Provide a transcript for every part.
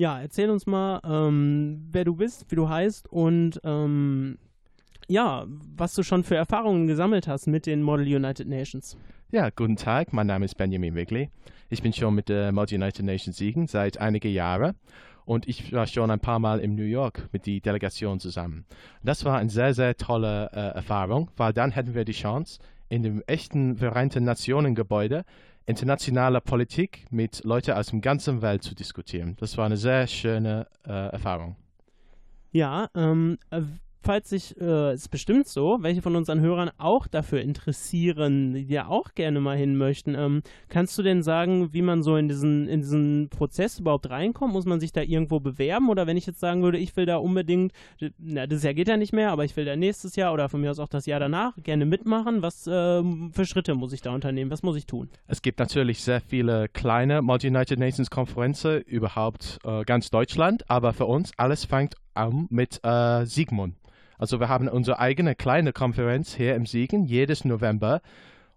Ja, erzähl uns mal, ähm, wer du bist, wie du heißt und ähm, ja, was du schon für Erfahrungen gesammelt hast mit den Model United Nations. Ja, guten Tag, mein Name ist Benjamin Wigley. Ich bin schon mit der Model United Nations Siegen seit einigen Jahren und ich war schon ein paar Mal in New York mit der Delegation zusammen. Das war eine sehr, sehr tolle äh, Erfahrung, weil dann hätten wir die Chance, in dem echten Vereinten Nationen Gebäude internationale Politik mit Leuten aus der ganzen Welt zu diskutieren. Das war eine sehr schöne äh, Erfahrung. Ja, ähm, äh, falls sich, äh, ist bestimmt so, welche von unseren Hörern auch dafür interessieren, die ja auch gerne mal hin möchten, ähm, kannst du denn sagen, wie man so in diesen, in diesen Prozess überhaupt reinkommt? Muss man sich da irgendwo bewerben? Oder wenn ich jetzt sagen würde, ich will da unbedingt, na, das Jahr geht ja nicht mehr, aber ich will da nächstes Jahr oder von mir aus auch das Jahr danach gerne mitmachen, was äh, für Schritte muss ich da unternehmen? Was muss ich tun? Es gibt natürlich sehr viele kleine Multi-United Nations Konferenzen überhaupt äh, ganz Deutschland, aber für uns alles fängt an mit äh, Sigmund. Also wir haben unsere eigene kleine Konferenz hier im Siegen jedes November.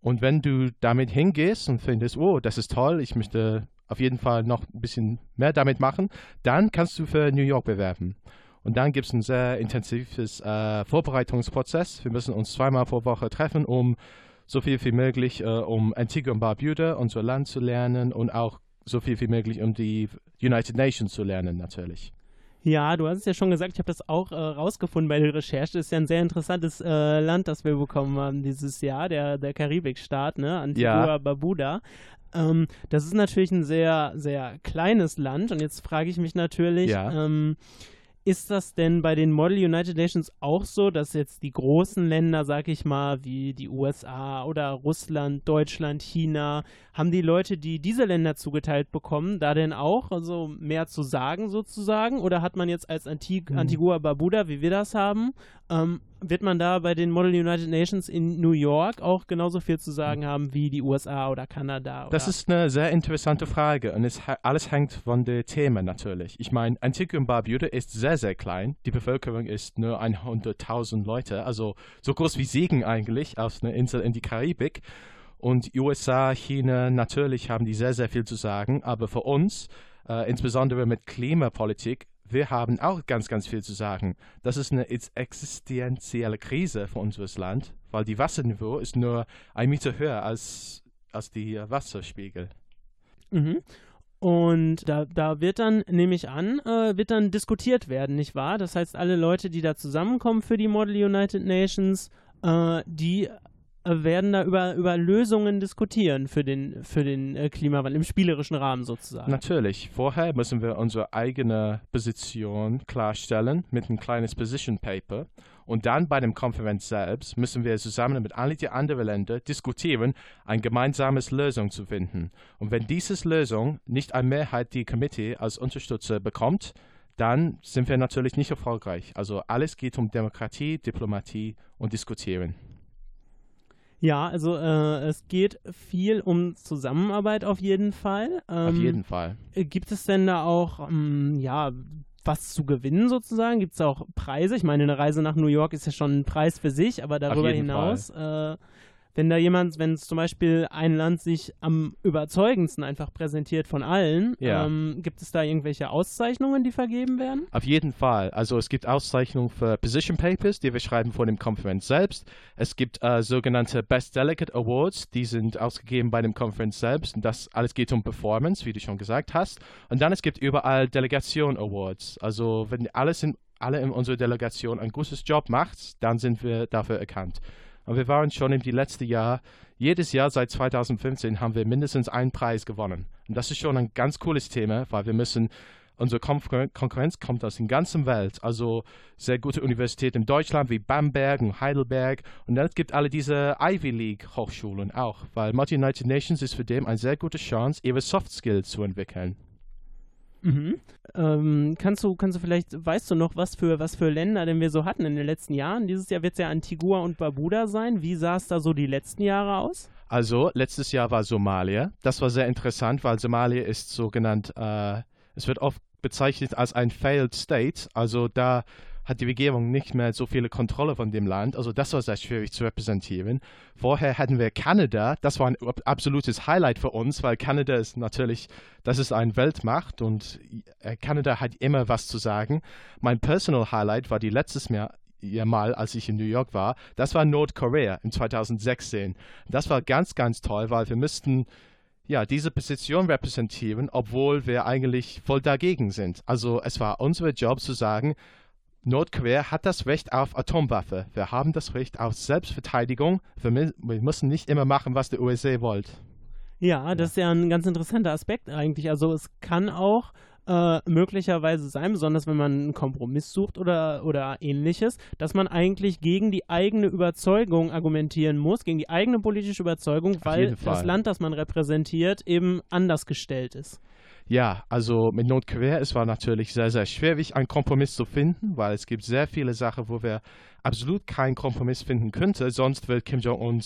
Und wenn du damit hingehst und findest, oh, das ist toll, ich möchte auf jeden Fall noch ein bisschen mehr damit machen, dann kannst du für New York bewerben. Und dann gibt es ein sehr intensives äh, Vorbereitungsprozess. Wir müssen uns zweimal pro Woche treffen, um so viel wie möglich, äh, um Antigua und Barbuda, unser Land zu lernen und auch so viel wie möglich, um die United Nations zu lernen, natürlich. Ja, du hast es ja schon gesagt, ich habe das auch äh, rausgefunden bei der Recherche. Das ist ja ein sehr interessantes äh, Land, das wir bekommen haben dieses Jahr, der, der Karibikstaat, ne? Antigua ja. Barbuda. Ähm, das ist natürlich ein sehr, sehr kleines Land und jetzt frage ich mich natürlich, ja. ähm, ist das denn bei den Model United Nations auch so, dass jetzt die großen Länder, sag ich mal, wie die USA oder Russland, Deutschland, China, haben die Leute, die diese Länder zugeteilt bekommen, da denn auch also mehr zu sagen sozusagen? Oder hat man jetzt als Antig mhm. Antigua Barbuda, wie wir das haben, ähm, wird man da bei den Model United Nations in New York auch genauso viel zu sagen haben wie die USA oder Kanada? Oder? Das ist eine sehr interessante Frage und es, alles hängt von den Themen natürlich. Ich meine, Antigua und Barbuda ist sehr, sehr klein. Die Bevölkerung ist nur 100.000 Leute, also so groß wie Siegen eigentlich, auf einer Insel in die Karibik. Und USA, China, natürlich haben die sehr, sehr viel zu sagen, aber für uns, äh, insbesondere mit Klimapolitik, wir haben auch ganz, ganz viel zu sagen. Das ist eine existenzielle Krise für unser Land, weil die Wasserniveau ist nur ein Meter höher als, als die Wasserspiegel. Mhm. Und da, da wird dann, nehme ich an, äh, wird dann diskutiert werden, nicht wahr? Das heißt, alle Leute, die da zusammenkommen für die Model United Nations, äh, die werden da über, über Lösungen diskutieren für den, für den äh, Klimawandel, im spielerischen Rahmen sozusagen. Natürlich. Vorher müssen wir unsere eigene Position klarstellen mit einem kleines Position Paper. Und dann bei der Konferenz selbst müssen wir zusammen mit allen anderen Ländern diskutieren, eine gemeinsame Lösung zu finden. Und wenn diese Lösung nicht eine Mehrheit die Komitee als Unterstützer bekommt, dann sind wir natürlich nicht erfolgreich. Also alles geht um Demokratie, Diplomatie und Diskutieren. Ja, also äh, es geht viel um Zusammenarbeit auf jeden Fall. Ähm, auf jeden Fall. Gibt es denn da auch, ähm, ja, was zu gewinnen sozusagen? Gibt es auch Preise? Ich meine, eine Reise nach New York ist ja schon ein Preis für sich, aber darüber hinaus äh, wenn da jemand, wenn zum Beispiel ein Land sich am überzeugendsten einfach präsentiert von allen, ja. ähm, gibt es da irgendwelche Auszeichnungen, die vergeben werden? Auf jeden Fall. Also es gibt Auszeichnungen für Position Papers, die wir schreiben vor dem Konferenz selbst. Es gibt äh, sogenannte Best Delegate Awards, die sind ausgegeben bei dem Konferenz selbst. Und das alles geht um Performance, wie du schon gesagt hast. Und dann es gibt überall Delegation Awards. Also wenn alles in, alle in unserer Delegation ein gutes Job macht, dann sind wir dafür erkannt. Und wir waren schon im letzten Jahr, jedes Jahr seit 2015 haben wir mindestens einen Preis gewonnen. Und das ist schon ein ganz cooles Thema, weil wir müssen, unsere Konkurrenz kommt aus der ganzen Welt. Also sehr gute Universitäten in Deutschland wie Bamberg und Heidelberg. Und dann gibt alle diese Ivy League Hochschulen auch, weil Multi United Nations ist für dem eine sehr gute Chance, ihre Soft Skills zu entwickeln. Mhm. Ähm, kannst du, kannst du vielleicht, weißt du noch, was für, was für Länder denn wir so hatten in den letzten Jahren? Dieses Jahr wird es ja Antigua und Barbuda sein. Wie sah es da so die letzten Jahre aus? Also, letztes Jahr war Somalia. Das war sehr interessant, weil Somalia ist so genannt, äh, es wird oft bezeichnet als ein Failed State. Also da hat die Regierung nicht mehr so viele Kontrolle von dem Land. Also das war sehr schwierig zu repräsentieren. Vorher hatten wir Kanada. Das war ein absolutes Highlight für uns, weil Kanada ist natürlich, das ist eine Weltmacht und äh, Kanada hat immer was zu sagen. Mein Personal Highlight war die letztes Jahr, ja mal, als ich in New York war, das war Nordkorea im 2016. Das war ganz, ganz toll, weil wir müssten ja, diese Position repräsentieren, obwohl wir eigentlich voll dagegen sind. Also es war unser Job zu sagen, Nordkorea hat das Recht auf Atomwaffe. Wir haben das Recht auf Selbstverteidigung. Wir, wir müssen nicht immer machen, was der USA wollt. Ja, das ist ja ein ganz interessanter Aspekt eigentlich. Also es kann auch äh, möglicherweise sein, besonders wenn man einen Kompromiss sucht oder, oder ähnliches, dass man eigentlich gegen die eigene Überzeugung argumentieren muss, gegen die eigene politische Überzeugung, weil das Land, das man repräsentiert, eben anders gestellt ist. Ja, also mit Nordkorea, es war natürlich sehr, sehr schwierig, einen Kompromiss zu finden, weil es gibt sehr viele Sachen, wo wir absolut keinen Kompromiss finden könnten. Sonst will Kim Jong-un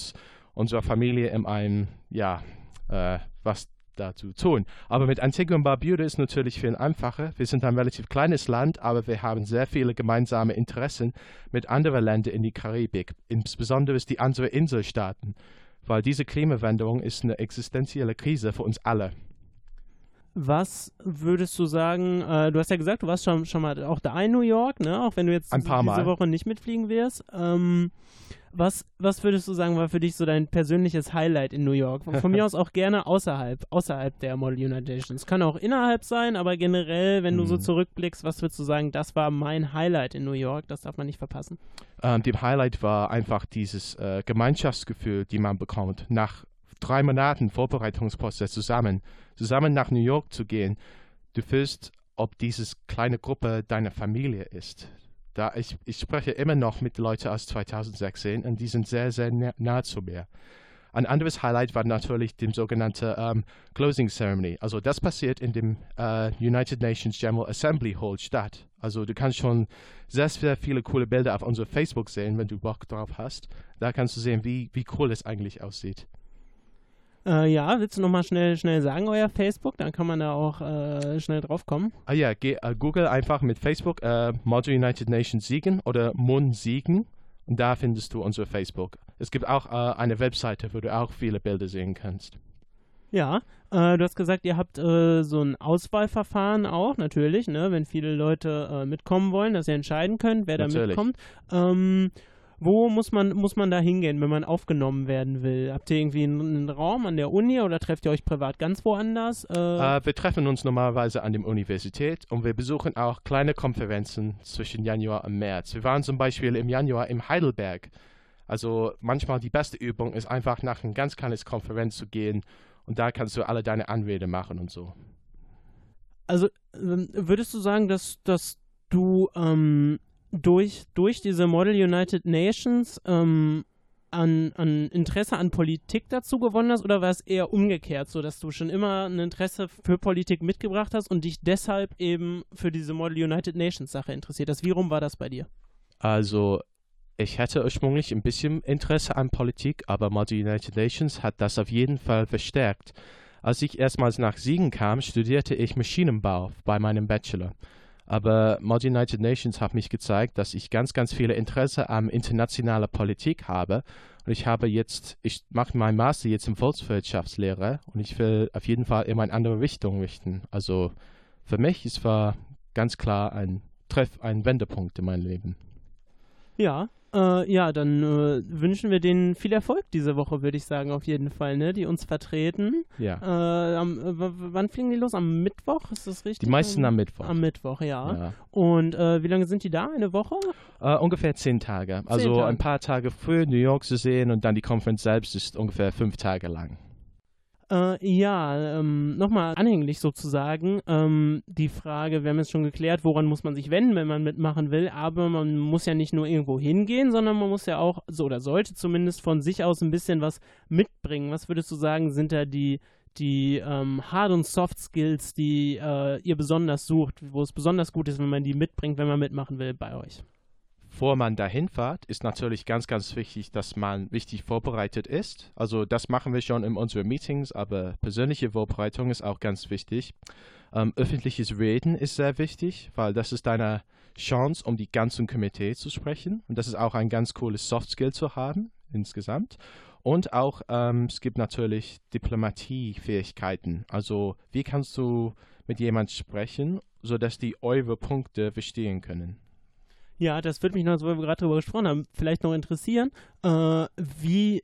unserer Familie in einem, ja, äh, was dazu tun. Aber mit Antigua und Barbuda ist natürlich viel einfacher. Wir sind ein relativ kleines Land, aber wir haben sehr viele gemeinsame Interessen mit anderen Ländern in die Karibik, insbesondere die anderen Inselstaaten, weil diese Klimawandlung ist eine existenzielle Krise für uns alle. Was würdest du sagen? Äh, du hast ja gesagt, du warst schon, schon mal auch da in New York, ne? Auch wenn du jetzt diese mal. Woche nicht mitfliegen wirst. Ähm, was, was würdest du sagen, war für dich so dein persönliches Highlight in New York? Von mir aus auch gerne außerhalb, außerhalb der Model United Nations. Kann auch innerhalb sein, aber generell, wenn du so mhm. zurückblickst, was würdest du sagen, das war mein Highlight in New York? Das darf man nicht verpassen. Ähm, dem Highlight war einfach dieses äh, Gemeinschaftsgefühl, die man bekommt nach drei Monaten Vorbereitungsprozess zusammen, zusammen nach New York zu gehen, du fühlst, ob diese kleine Gruppe deine Familie ist. Da ich, ich spreche immer noch mit Leuten aus 2016 und die sind sehr, sehr nah, zu mir. Ein anderes Highlight war natürlich die sogenannte um, ähm, Closing Ceremony. Also das passiert in dem uh, United Nations General Assembly Hall statt. Also du kannst schon sehr, sehr viele coole Bilder auf unserer Facebook sehen, wenn du Bock drauf hast. Da kannst du sehen, wie, wie cool es eigentlich aussieht. Äh, ja, willst du nochmal schnell, schnell sagen, euer Facebook? Dann kann man da auch äh, schnell drauf kommen. Ah ja, geh, äh, Google einfach mit Facebook äh, Model United Nations Siegen oder MUN Siegen und da findest du unser Facebook. Es gibt auch äh, eine Webseite, wo du auch viele Bilder sehen kannst. Ja, äh, du hast gesagt, ihr habt äh, so ein Auswahlverfahren auch, natürlich, ne, wenn viele Leute äh, mitkommen wollen, dass ihr entscheiden könnt, wer natürlich. da mitkommt. Ähm, wo muss man, muss man da hingehen, wenn man aufgenommen werden will? Habt ihr irgendwie einen, einen Raum an der Uni oder trefft ihr euch privat ganz woanders? Äh äh, wir treffen uns normalerweise an der Universität und wir besuchen auch kleine Konferenzen zwischen Januar und März. Wir waren zum Beispiel im Januar im Heidelberg. Also manchmal die beste Übung ist einfach nach einer ganz kleinen Konferenz zu gehen und da kannst du alle deine Anrede machen und so. Also ähm, würdest du sagen, dass, dass du ähm, durch, durch diese Model United Nations ähm, an, an Interesse an Politik dazu gewonnen hast oder war es eher umgekehrt, so dass du schon immer ein Interesse für Politik mitgebracht hast und dich deshalb eben für diese Model United Nations Sache interessiert hast? Wie rum war das bei dir? Also ich hatte ursprünglich ein bisschen Interesse an Politik, aber Model United Nations hat das auf jeden Fall verstärkt. Als ich erstmals nach Siegen kam, studierte ich Maschinenbau bei meinem Bachelor. Aber Mod United Nations hat mich gezeigt, dass ich ganz, ganz viele Interesse an internationaler Politik habe. Und ich habe jetzt, ich mache mein Master jetzt in Volkswirtschaftslehre und ich will auf jeden Fall immer in andere Richtung richten. Also für mich ist war ganz klar ein Treff, ein Wendepunkt in meinem Leben. Ja, äh, ja, dann äh, wünschen wir denen viel Erfolg diese Woche, würde ich sagen, auf jeden Fall, ne? Die uns vertreten. Ja. Äh, am, wann fliegen die los? Am Mittwoch, ist das richtig? Die meisten am Mittwoch. Am Mittwoch, ja. ja. Und äh, wie lange sind die da? Eine Woche? Uh, ungefähr zehn Tage. Zehn also Tage. ein paar Tage früh New York zu sehen und dann die Konferenz selbst ist ungefähr fünf Tage lang. Äh, ja, ähm, nochmal anhänglich sozusagen. Ähm, die Frage, wir haben jetzt schon geklärt, woran muss man sich wenden, wenn man mitmachen will, aber man muss ja nicht nur irgendwo hingehen, sondern man muss ja auch, so oder sollte zumindest von sich aus ein bisschen was mitbringen. Was würdest du sagen, sind da die, die ähm, Hard- und Soft-Skills, die äh, ihr besonders sucht, wo es besonders gut ist, wenn man die mitbringt, wenn man mitmachen will bei euch? Bevor man dahin fährt, ist natürlich ganz, ganz wichtig, dass man richtig vorbereitet ist. Also das machen wir schon in unseren Meetings, aber persönliche Vorbereitung ist auch ganz wichtig. Ähm, öffentliches Reden ist sehr wichtig, weil das ist deine Chance, um die ganzen Komitee zu sprechen. Und das ist auch ein ganz cooles Soft Skill zu haben insgesamt. Und auch, ähm, es gibt natürlich Diplomatiefähigkeiten. Also, wie kannst du mit jemandem sprechen, sodass die eure Punkte verstehen können? Ja, das würde mich noch, so wie wir gerade darüber gesprochen haben, vielleicht noch interessieren. Äh, wie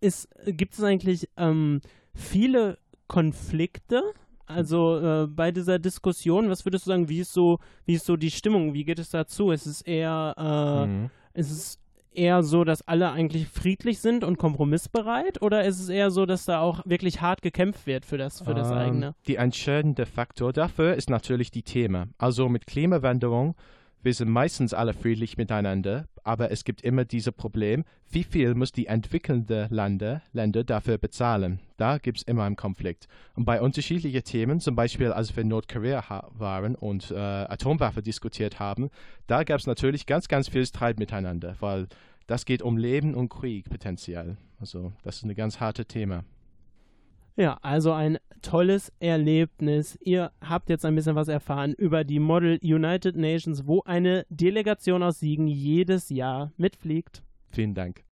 ist, gibt es eigentlich ähm, viele Konflikte? Also äh, bei dieser Diskussion, was würdest du sagen, wie ist so, wie ist so die Stimmung? Wie geht es dazu? Ist es eher, äh, mhm. ist es eher so, dass alle eigentlich friedlich sind und kompromissbereit? Oder ist es eher so, dass da auch wirklich hart gekämpft wird für das, für das ähm, eigene? Die entscheidende Faktor dafür ist natürlich die Thema. Also mit Klimawandlung wir sind meistens alle friedlich miteinander, aber es gibt immer dieses Problem, wie viel muss die entwickelnden Länder, Länder dafür bezahlen? Da gibt es immer einen Konflikt. Und bei unterschiedlichen Themen, zum Beispiel als wir in Nordkorea waren und äh, Atomwaffen diskutiert haben, da gab es natürlich ganz, ganz viel Streit miteinander, weil das geht um Leben und Krieg potenziell. Also das ist ein ganz hartes Thema. Ja, also ein tolles Erlebnis. Ihr habt jetzt ein bisschen was erfahren über die Model United Nations, wo eine Delegation aus Siegen jedes Jahr mitfliegt. Vielen Dank.